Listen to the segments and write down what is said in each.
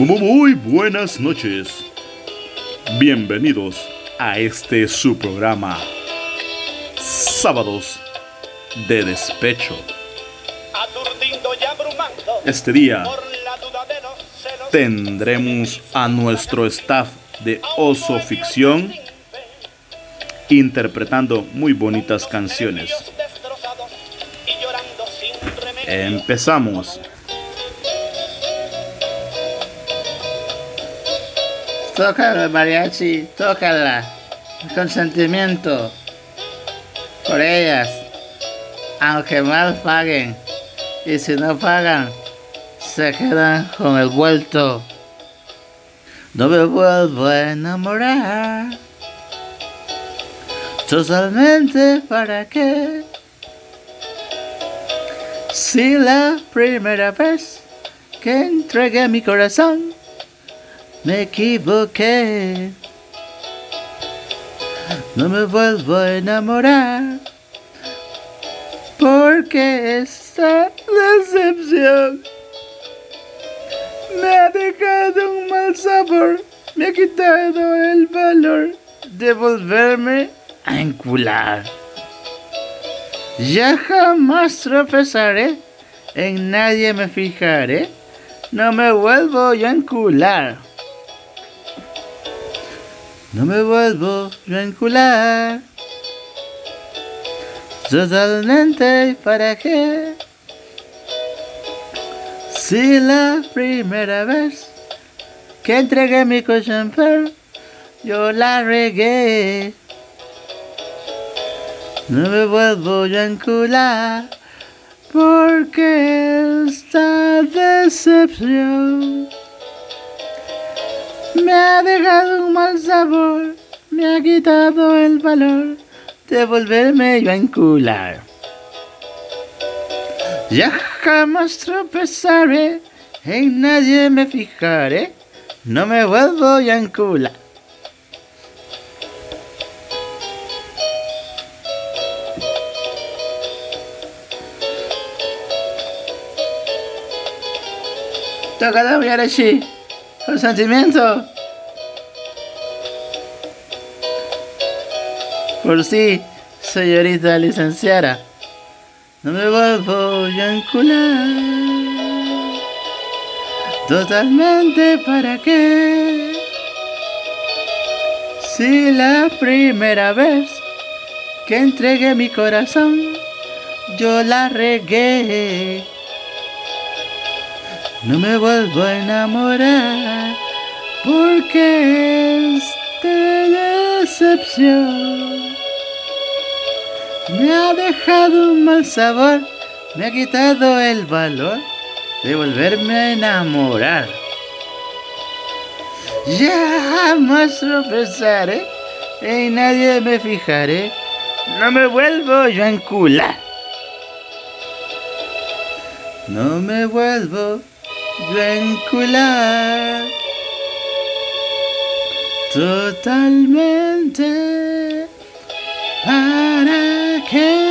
Muy buenas noches. Bienvenidos a este su programa Sábados de Despecho. Este día tendremos a nuestro staff de Oso Ficción interpretando muy bonitas canciones. Empezamos. Tócala, mariachi, tócala. Con sentimiento. Por ellas. Aunque mal paguen. Y si no pagan, se quedan con el vuelto. No me vuelvo a enamorar. Totalmente para qué. Si la primera vez que entregué mi corazón me equivoqué. No me vuelvo a enamorar porque esta decepción me ha dejado un mal sabor, me ha quitado el valor de volverme a encular. Ya jamás tropezaré, en nadie me fijaré, no me vuelvo a encular. No me vuelvo a encular. Totalmente para qué. Si la primera vez que entregué mi coche yo la regué. No me vuelvo a encular porque esta decepción me ha dejado un mal sabor, me ha quitado el valor de volverme yo a encular. Ya jamás tropezaré, en nadie me fijaré, no me vuelvo a encular. Toca la así, con sentimiento. Por sí, señorita licenciada, no me vuelvo a encular. Totalmente para qué. Si la primera vez que entregué mi corazón, yo la regué. No me vuelvo a enamorar porque esta decepción me ha dejado un mal sabor, me ha quitado el valor de volverme a enamorar. Ya jamás tropezaré, en nadie me fijaré, no me vuelvo yo a encular. No me vuelvo encular. Totalmente para qué.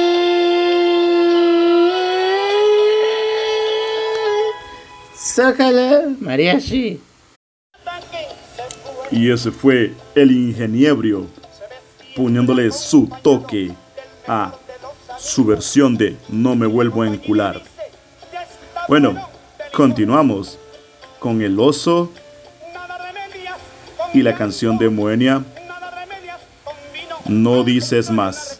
Zócalo, mariachi. Y ese fue el ingeniebrio poniéndole su toque a su versión de No me vuelvo a encular. Bueno, continuamos con el oso y la canción de Moenia no dices más.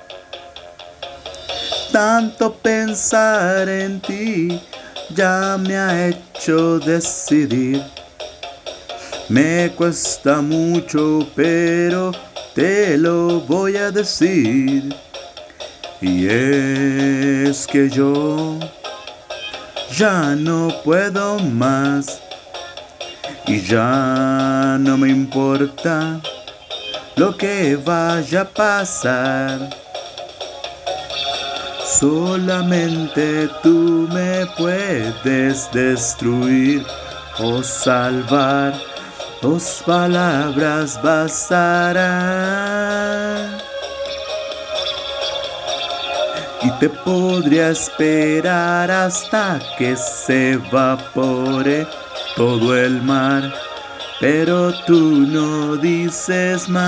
Tanto pensar en ti ya me ha hecho decidir Me cuesta mucho, pero te lo voy a decir. Y es que yo ya no puedo más. Y ya no me importa lo que vaya a pasar. Solamente tú me puedes destruir o salvar. Dos palabras bastarán. Y te podría esperar hasta que se evapore todo el mar. Pero tú no dices más.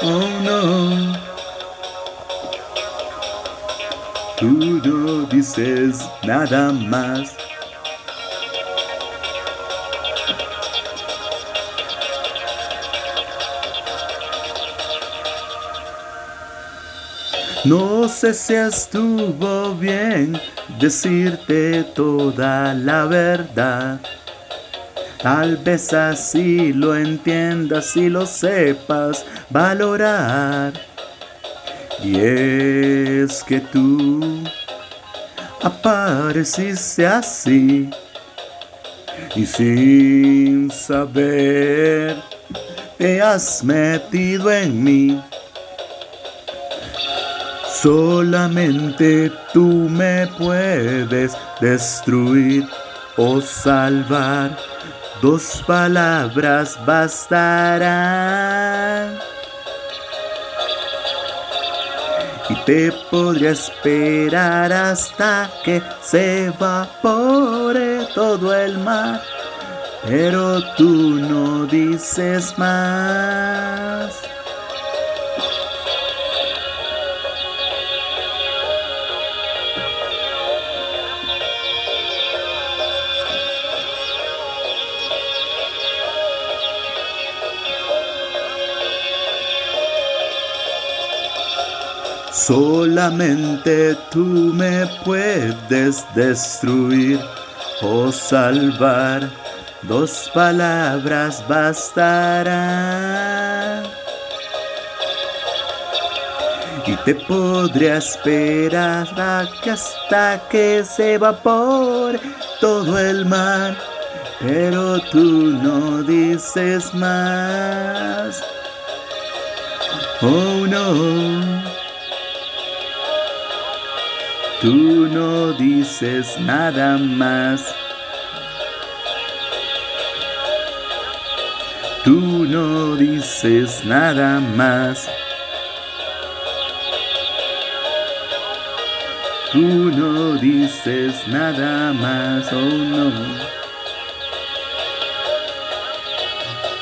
Oh no. Tú no dices nada más. No sé si estuvo bien decirte toda la verdad. Tal vez así lo entiendas y lo sepas valorar. Y es que tú apareciste así y sin saber te has metido en mí. Solamente tú me puedes destruir o salvar. Dos palabras bastarán. Y te podría esperar hasta que se evapore todo el mar. Pero tú no dices más. Solamente tú me puedes destruir o salvar. Dos palabras bastarán. Y te podría esperar hasta que se evapore todo el mar. Pero tú no dices más. Oh no. Tú no dices nada más. Tú no dices nada más. Tú no dices nada más, oh no.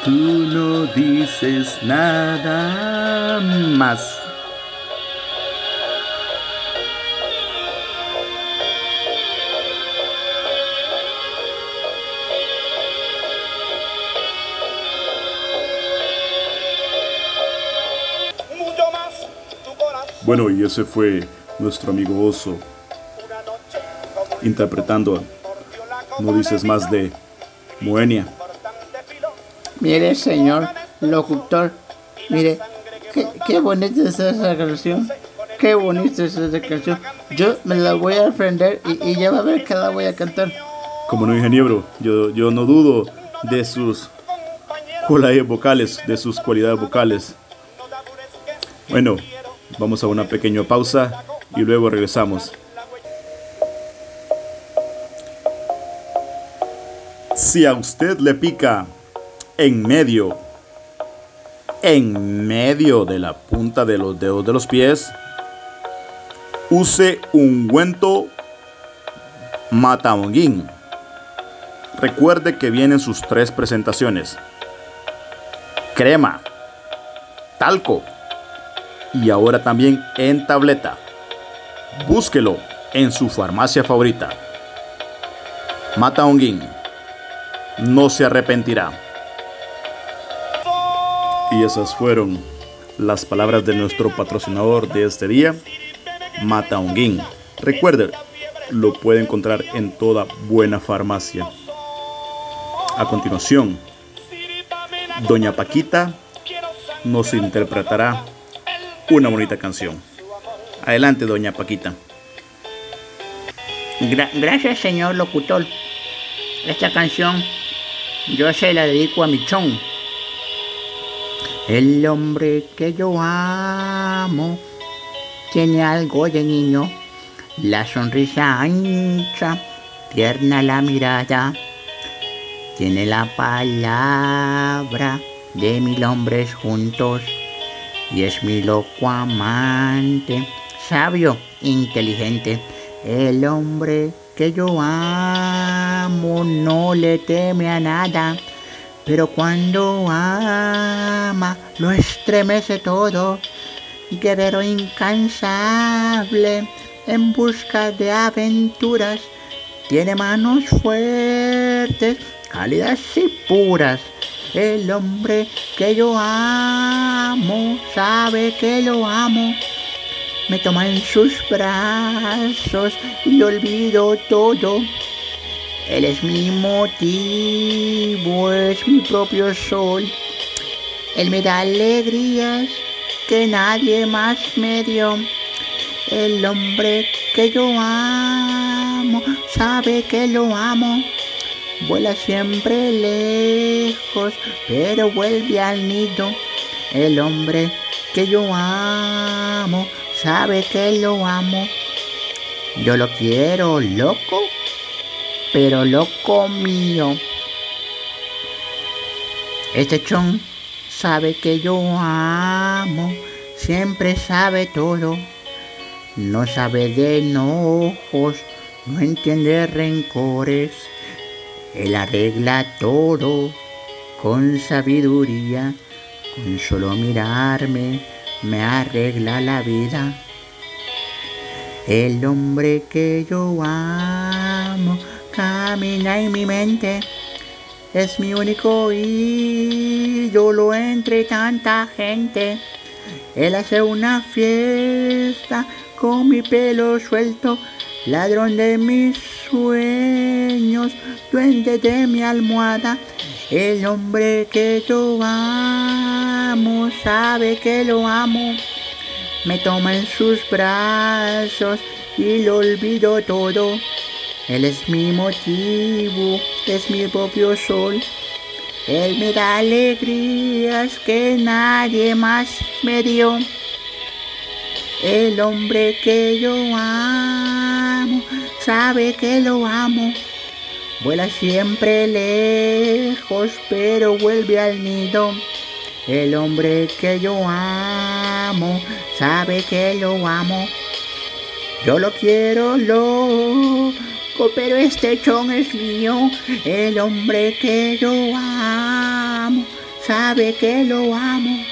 Tú no dices nada más. Bueno, y ese fue nuestro amigo Oso interpretando No dices más de Moenia. Mire, señor locutor, mire, qué, bonita es esa canción. Qué bonita es esa canción. Yo me la voy a aprender y, ya va a ver que la voy a cantar. Como no, ingeniero, yo, yo no dudo de sus cualidades vocales, de sus cualidades vocales. Bueno, Vamos a una pequeña pausa y luego regresamos. Si a usted le pica en medio, en medio de la punta de los dedos de los pies, use ungüento mataonguín. Recuerde que vienen sus tres presentaciones. Crema, talco y ahora también en tableta. Búsquelo en su farmacia favorita. Mata Onguín. No se arrepentirá. Y esas fueron las palabras de nuestro patrocinador de este día, Mata Onguín. Recuerde, lo puede encontrar en toda buena farmacia. A continuación, Doña Paquita nos interpretará una bonita canción. Adelante, Doña Paquita. gracias, señor locutor. Esta canción yo se la dedico a mi chon. El hombre que yo amo tiene algo de niño, la sonrisa ancha, tierna la mirada, tiene la palabra de mil hombres juntos y es mi loco amante, sabio, inteligente, el hombre que yo amo no le teme a nada, pero cuando ama lo estremece todo, guerrero incansable en busca de aventuras, tiene manos fuertes, cálidas y puras. El hombre que yo amo sabe que lo amo me toma en sus brazos y olvido todo. Él es mi motivo, es mi propio sol. Él me da alegrías que nadie más me dio. El hombre que yo amo sabe que lo amo. Vuela siempre lejos, pero vuelve al nido. El hombre que yo amo sabe que lo amo. Yo lo quiero loco, pero loco mío. Este chon sabe que yo amo, siempre sabe todo. No sabe de enojos, no entiende rencores. Él arregla todo con sabiduría, con solo mirarme me arregla la vida. El hombre que yo amo camina en mi mente. Es mi único ídolo entre tanta gente. Él hace una fiesta con mi pelo suelto, ladrón de mis sueños, duende de mi almohada. El hombre que yo amo sabe que lo amo. Me toma en sus brazos y lo olvido todo. Él es mi motivo, es mi propio sol. Él me da alegrías que nadie más me dio. El hombre que yo amo sabe que lo amo. Vuela siempre lejos, pero vuelve al nido. El hombre que yo amo sabe que lo amo. Yo lo quiero loco, pero este chon es mío. El hombre que yo amo sabe que lo amo.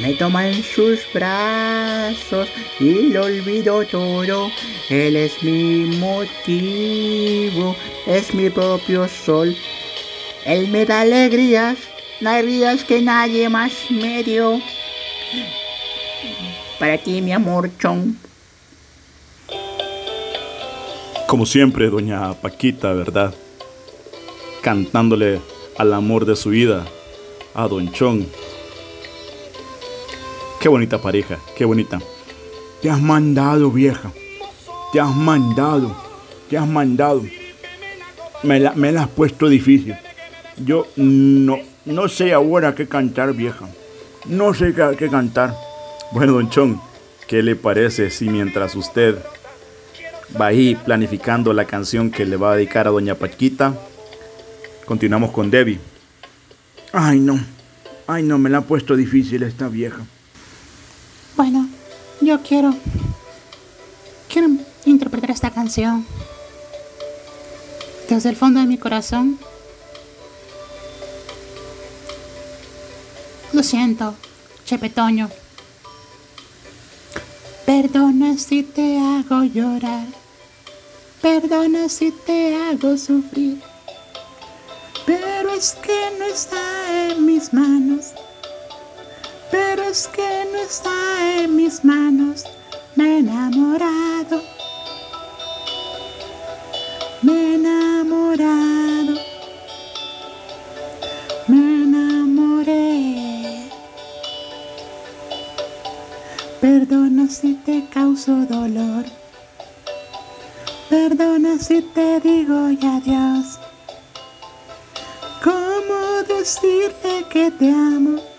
Me toma en sus brazos y lo olvido todo. Él es mi motivo, es mi propio sol. Él me da alegrías, alegrías que nadie más me dio. Para ti, mi amor, Chon. Como siempre, doña Paquita, ¿verdad? Cantándole al amor de su vida, a Don Chon. Qué bonita pareja, qué bonita. Te has mandado, vieja. Te has mandado. Te has mandado. Me la, me has puesto difícil. Yo no, no sé ahora qué cantar, vieja. No sé qué, qué cantar. Bueno, don Chon, ¿qué le parece si mientras usted va ahí planificando la canción que le va a dedicar a doña Paquita, continuamos con Debbie? Ay, no. Ay, no, me la ha puesto difícil esta vieja. Bueno, yo quiero. Quiero interpretar esta canción. Desde el fondo de mi corazón. Lo siento, Chepetoño. Perdona si te hago llorar. Perdona si te hago sufrir. Pero es que no está en mis manos es que no está en mis manos, me he enamorado. Me he enamorado. Me enamoré. Perdona si te causo dolor. Perdona si te digo ya adiós. ¿Cómo decirte que te amo?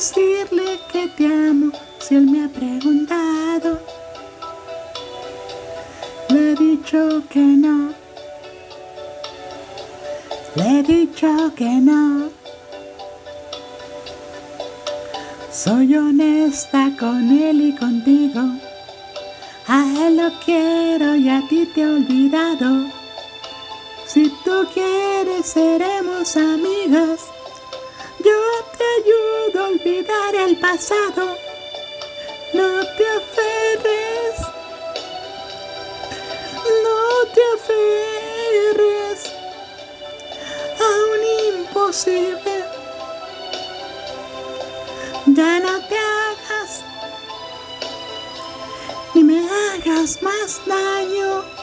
¿Cómo decirle que te amo si él me ha preguntado? Le he dicho que no. Le he dicho que no. Soy honesta con él y contigo. A él lo quiero y a ti te he olvidado. Si tú quieres seremos amigas. Olvidar el pasado. No te aferres. No te aferres a un imposible. Ya no te hagas ni me hagas más daño.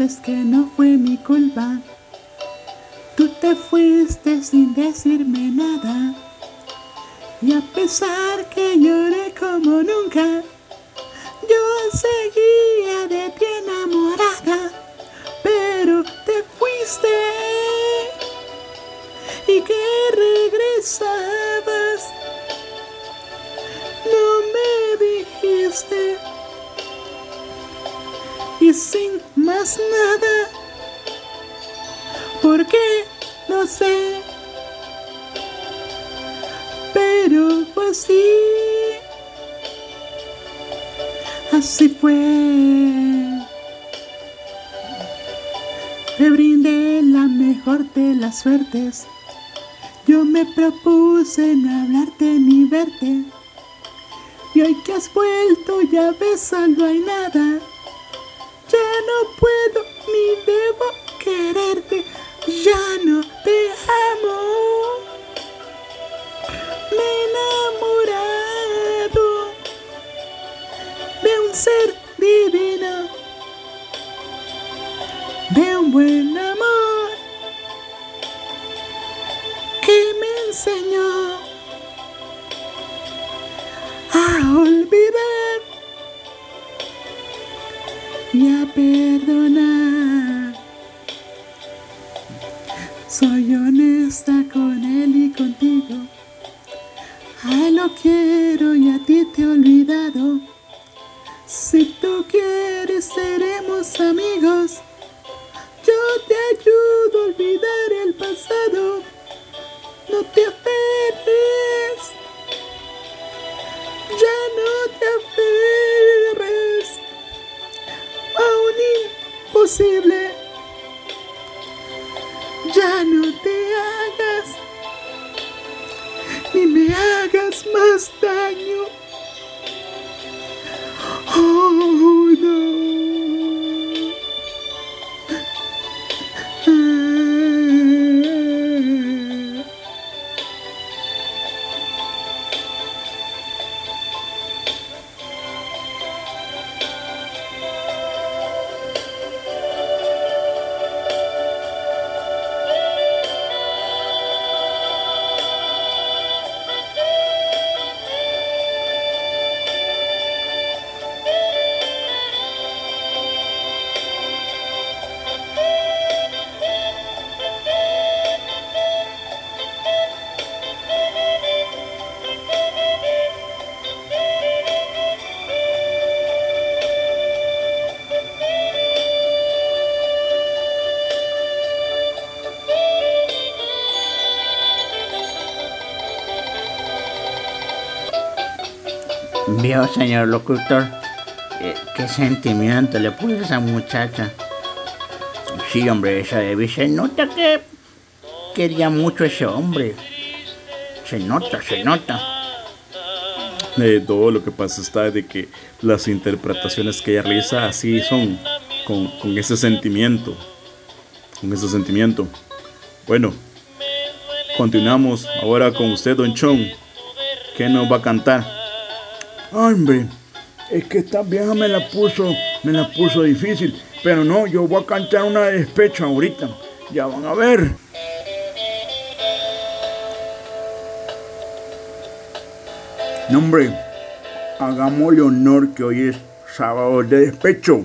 Sabes que no fue mi culpa. Tú te fuiste sin decirme nada. Y a pesar que lloré como nunca, yo seguía de ti enamorada. Pero te fuiste y que regresabas. No me dijiste. Y sin nada. ¿Por qué? No sé. Pero fue así. Así fue. Te brindé la mejor de las suertes. Yo me propuse no hablarte ni verte. Y hoy que has vuelto ya ves solo hay nada. Ya no puedo ni debo quererte. Ya no te amo. Perdonar. Soy honesta con él y contigo. A lo quiero y a ti te he olvidado. Si tú quieres seremos amigos. Yo te ayudo a olvidar el pasado. No te aferres. Ya no te hagas ni me hagas más daño. Señor locutor, eh, qué sentimiento le puso a esa muchacha. Sí, hombre, esa Debbie se nota que quería mucho ese hombre. Se nota, se nota. Eh, todo lo que pasa está de que las interpretaciones que ella realiza así son, con, con ese sentimiento. Con ese sentimiento. Bueno, continuamos ahora con usted, Don Chon. ¿Qué nos va a cantar? Hombre, es que esta vieja me la puso me la puso difícil. Pero no, yo voy a cantar una de despecho ahorita. Ya van a ver. No, hombre, hagámosle honor que hoy es sábado de despecho.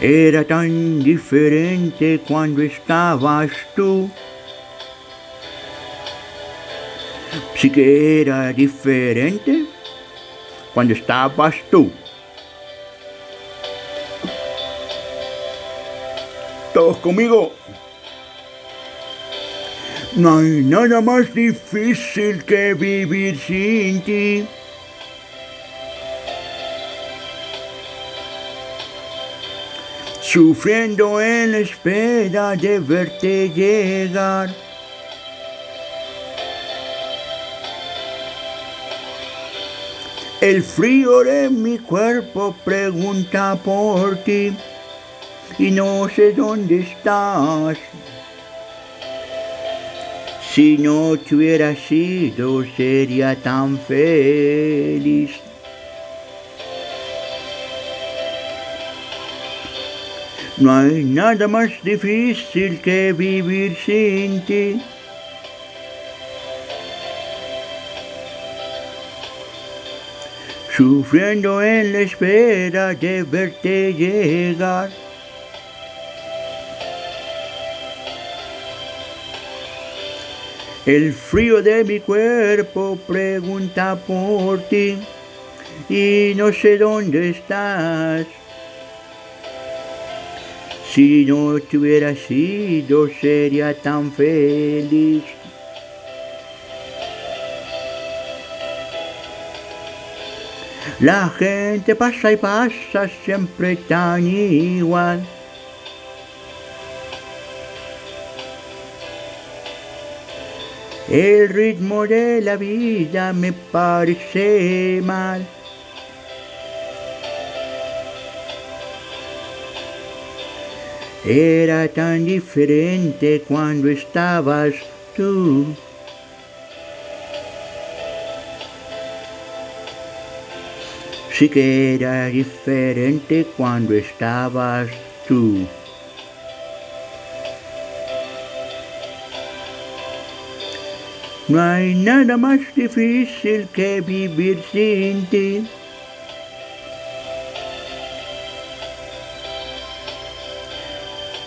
Era tan diferente cuando estabas tú. Sí que era diferente cuando estabas tú. Todos conmigo. No hay nada más difícil que vivir sin ti. Sufriendo en espera de verte llegar. El frío de mi cuerpo pregunta por ti y no sé dónde estás. Si no te hubiera sido, sería tan feliz. No hay nada más difícil que vivir sin ti. Sufriendo en la espera de verte llegar. El frío de mi cuerpo pregunta por ti y no sé dónde estás. Si no te hubiera sido, sería tan feliz. La gente pasa y pasa siempre tan igual. El ritmo de la vida me parece mal. Era tan diferente cuando estabas tú. Sí que era diferente cuando estabas tú. No hay nada más difícil que vivir sin ti.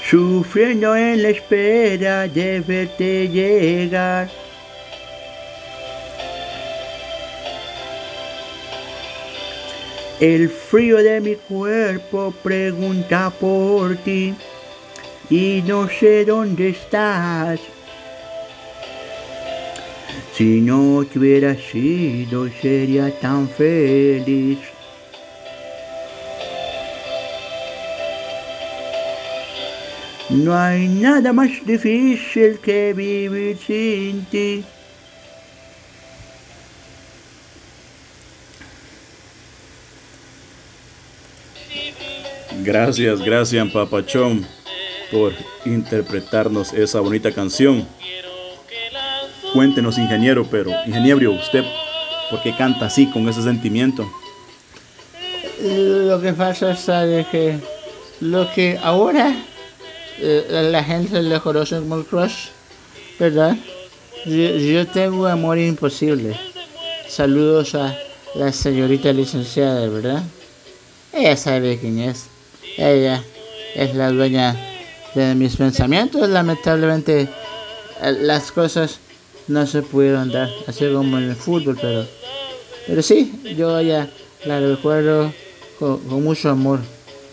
Sufriendo en la espera de verte llegar. El frío de mi cuerpo pregunta por ti y no sé dónde estás. Si no te hubiera sido sería tan feliz. No hay nada más difícil que vivir sin ti. Gracias, gracias Papachón por interpretarnos esa bonita canción. Cuéntenos, ingeniero, pero ingeniero, usted, ¿por qué canta así con ese sentimiento? Lo que pasa es que lo que ahora eh, la gente le conoce como crush, ¿verdad? Yo, tengo amor imposible. Saludos a la señorita licenciada, ¿verdad? Ella sabe quién es. Ella es la dueña de mis pensamientos. Lamentablemente eh, las cosas no se pudieron dar, así como en el fútbol, pero, pero sí, yo ya la recuerdo con, con mucho amor,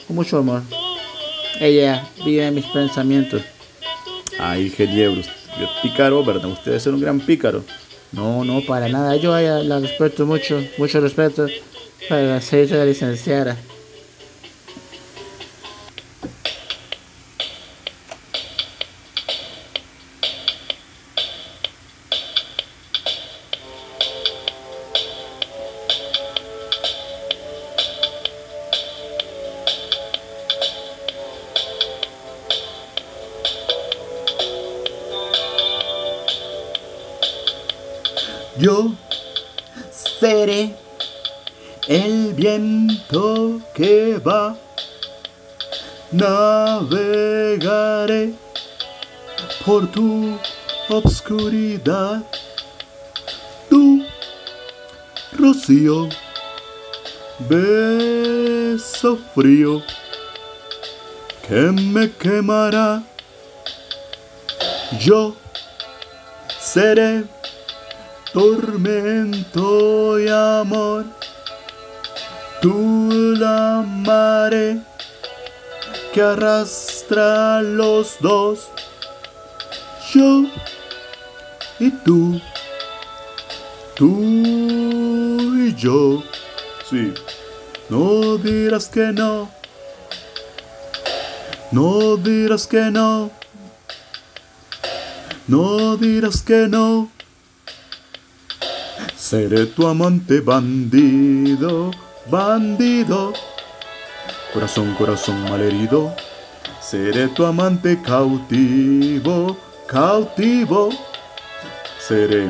con mucho amor. Ella vive en mis pensamientos. Ay, ingeniero, pícaro, ¿verdad? Usted ser un gran pícaro. No, no, para nada. Yo a ella la respeto mucho, mucho respeto para la señorita licenciada. Yo seré el viento que va, navegaré por tu obscuridad, tu rocío, beso frío que me quemará. Yo seré tormento y amor, tú la mare que arrastra los dos, yo y tú, tú y yo, sí, no dirás que no, no dirás que no, no dirás que no. Seré tu amante bandido, bandido. Corazón, corazón malherido. Seré tu amante cautivo, cautivo. Seré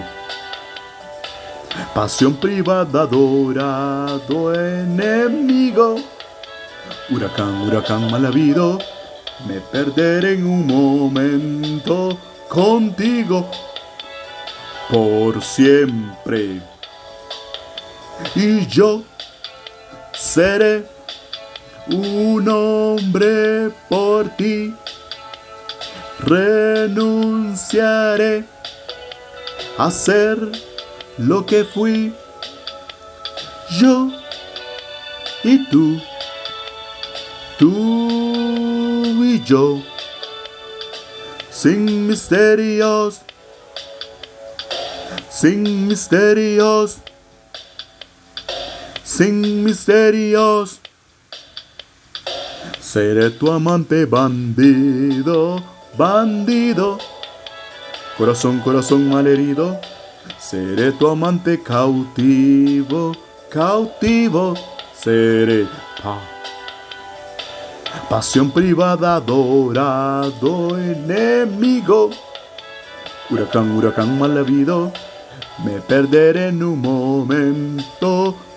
pasión privada, dorado enemigo. Huracán, huracán mal habido. Me perderé en un momento contigo por siempre. Y yo seré un hombre por ti. Renunciaré a ser lo que fui. Yo y tú, tú y yo, sin misterios sin misterios, sin misterios. Seré tu amante bandido, bandido. Corazón, corazón malherido. Seré tu amante cautivo, cautivo. Seré pa. Pasión privada, dorado enemigo. Huracán, huracán mal habido. Me perderé en un momento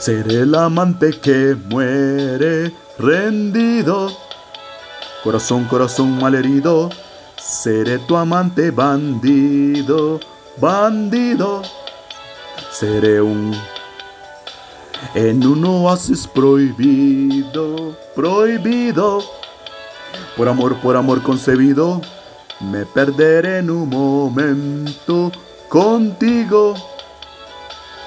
Seré el amante que muere rendido. Corazón, corazón malherido. Seré tu amante bandido, bandido. Seré un en un oasis prohibido, prohibido. Por amor, por amor concebido, me perderé en un momento contigo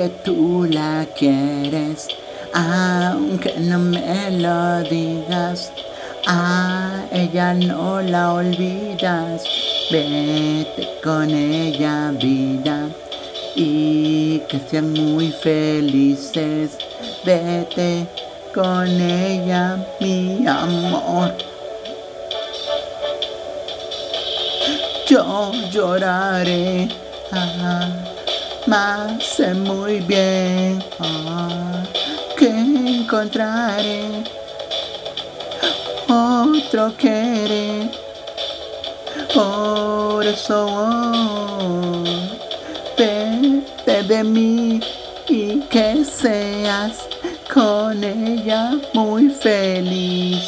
Que tú la quieres, aunque no me lo digas. A ella no la olvidas, vete con ella, vida, y que sean muy felices. Vete con ella, mi amor. yo lloraré, ah, más sé muy bien ah, que encontraré otro querer. Por eso oh, vete de mí y que seas con ella muy feliz.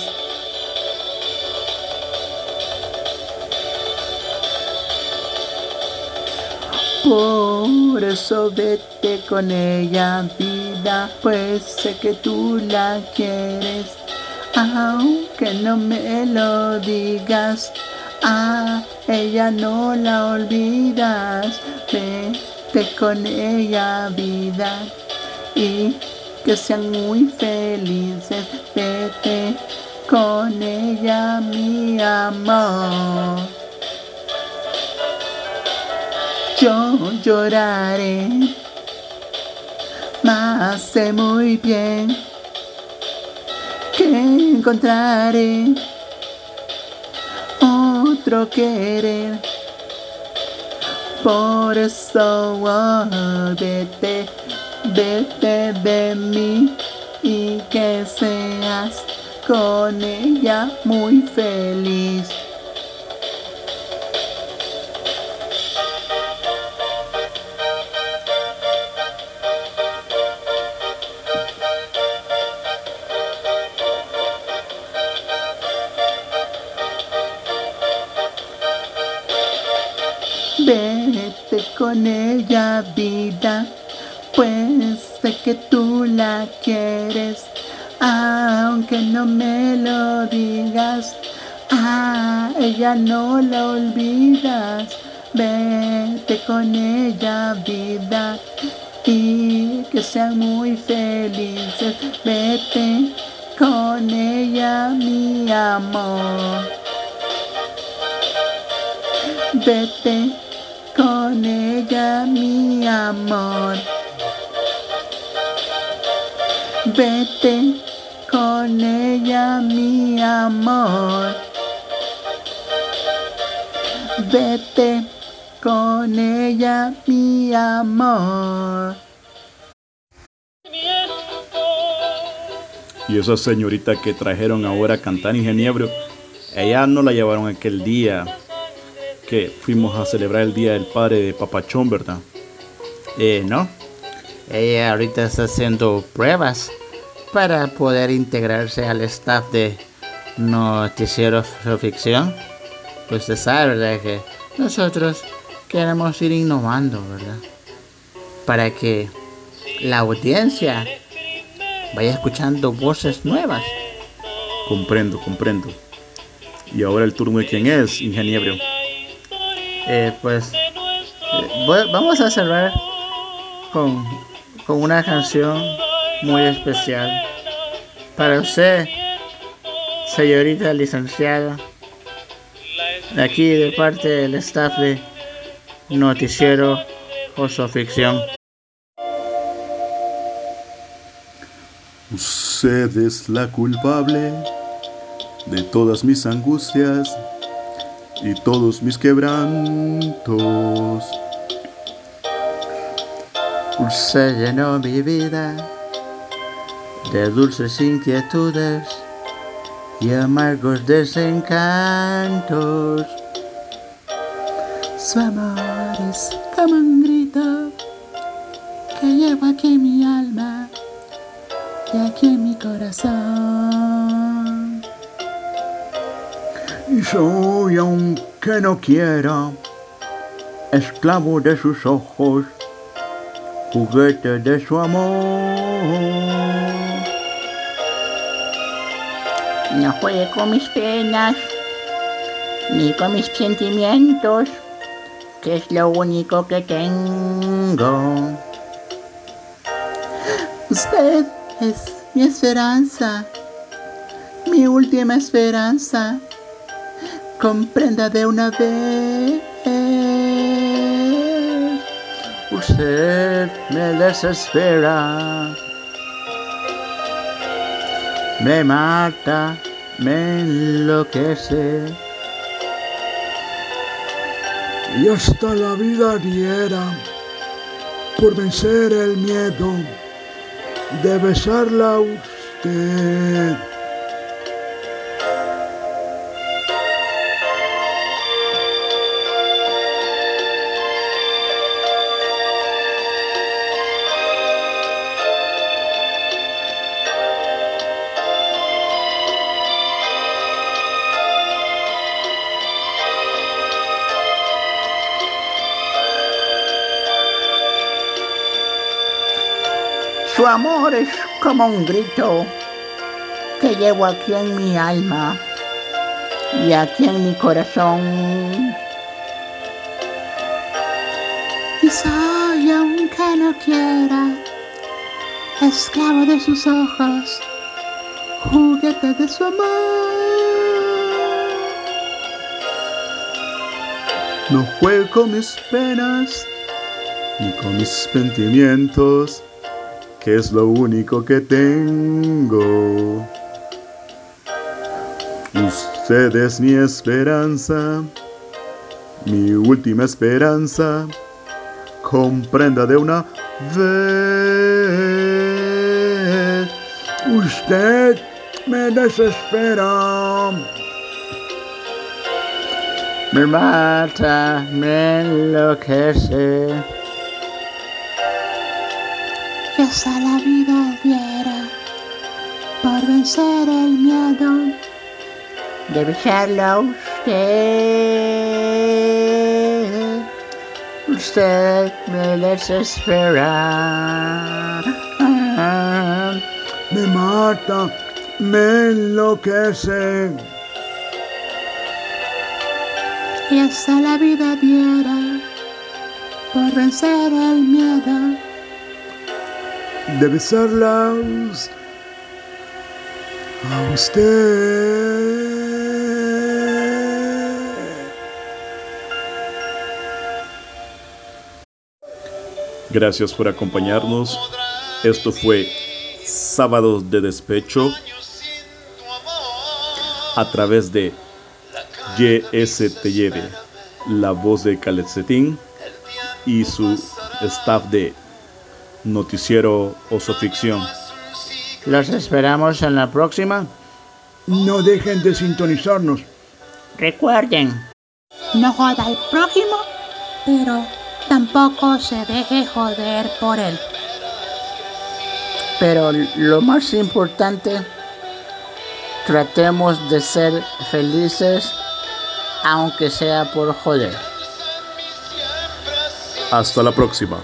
Por eso vete con ella, vida, pues sé que tú la quieres, aunque no me lo digas. A ella no la olvidas, vete con ella, vida, y que sean muy felices. Vete con ella, mi amor. Yo lloraré, mas sé muy bien que encontraré otro querer. Por eso vete, vete de mí y que seas con ella muy feliz. Con ella, vida, pues sé que tú la quieres, aunque no me lo digas. A ella no la olvidas, vete con ella, vida, y que sean muy felices. Vete con ella, mi amor. Vete con ella, mi amor. Vete con ella, mi amor. Vete con ella, mi amor. Y esa señorita que trajeron ahora a cantar en Ginebrio, ella no la llevaron aquel día que fuimos a celebrar el Día del Padre de Papachón, ¿verdad? Eh, no. Ella ahorita está haciendo pruebas para poder integrarse al staff de Noticiero Ficción. Pues usted sabe, ¿verdad? Que nosotros queremos ir innovando, ¿verdad? Para que la audiencia vaya escuchando voces nuevas. Comprendo, comprendo. Y ahora el turno de quién es, ingeniero. Eh, pues eh, vamos a cerrar con, con una canción muy especial para usted, señorita licenciada, aquí de parte del staff de Noticiero Oso Ficción. Usted es la culpable de todas mis angustias y todos mis quebrantos. Usted llenó mi vida de dulces inquietudes y amargos desencantos. Su amor es como un grito que llevo aquí mi alma y aquí mi corazón. Y soy, aunque no quiera, esclavo de sus ojos, juguete de su amor. No juegue con mis penas ni con mis sentimientos, que es lo único que tengo. Usted es mi esperanza, mi última esperanza. Comprenda de una vez. Usted me desespera, me mata, me enloquece. Y hasta la vida diera por vencer el miedo de besarla a usted. Es como un grito que llevo aquí en mi alma y aquí en mi corazón. Y soy, aunque no quiera, esclavo de sus ojos, juguete de su amor. No juego mis penas ni con mis sentimientos, que es lo único que tengo. Usted es mi esperanza, mi última esperanza. Comprenda de una vez. Usted me desespera. Me mata, me enloquece. Hasta la vida diera por vencer el miedo. de besarlo a usted. Usted me desespera. Me mata, me enloquece. Y hasta la vida diera por vencer el miedo. De besarlas a usted. Gracias por acompañarnos. Esto fue Sábados de Despecho a través de YS Te Lleve, la voz de Calcetín y su staff de Noticiero Oso Ficción. Los esperamos en la próxima. No dejen de sintonizarnos. Recuerden, No joda al prójimo, pero tampoco se deje joder por él. pero lo más importante, tratemos de ser felices, aunque sea por joder. Hasta la próxima.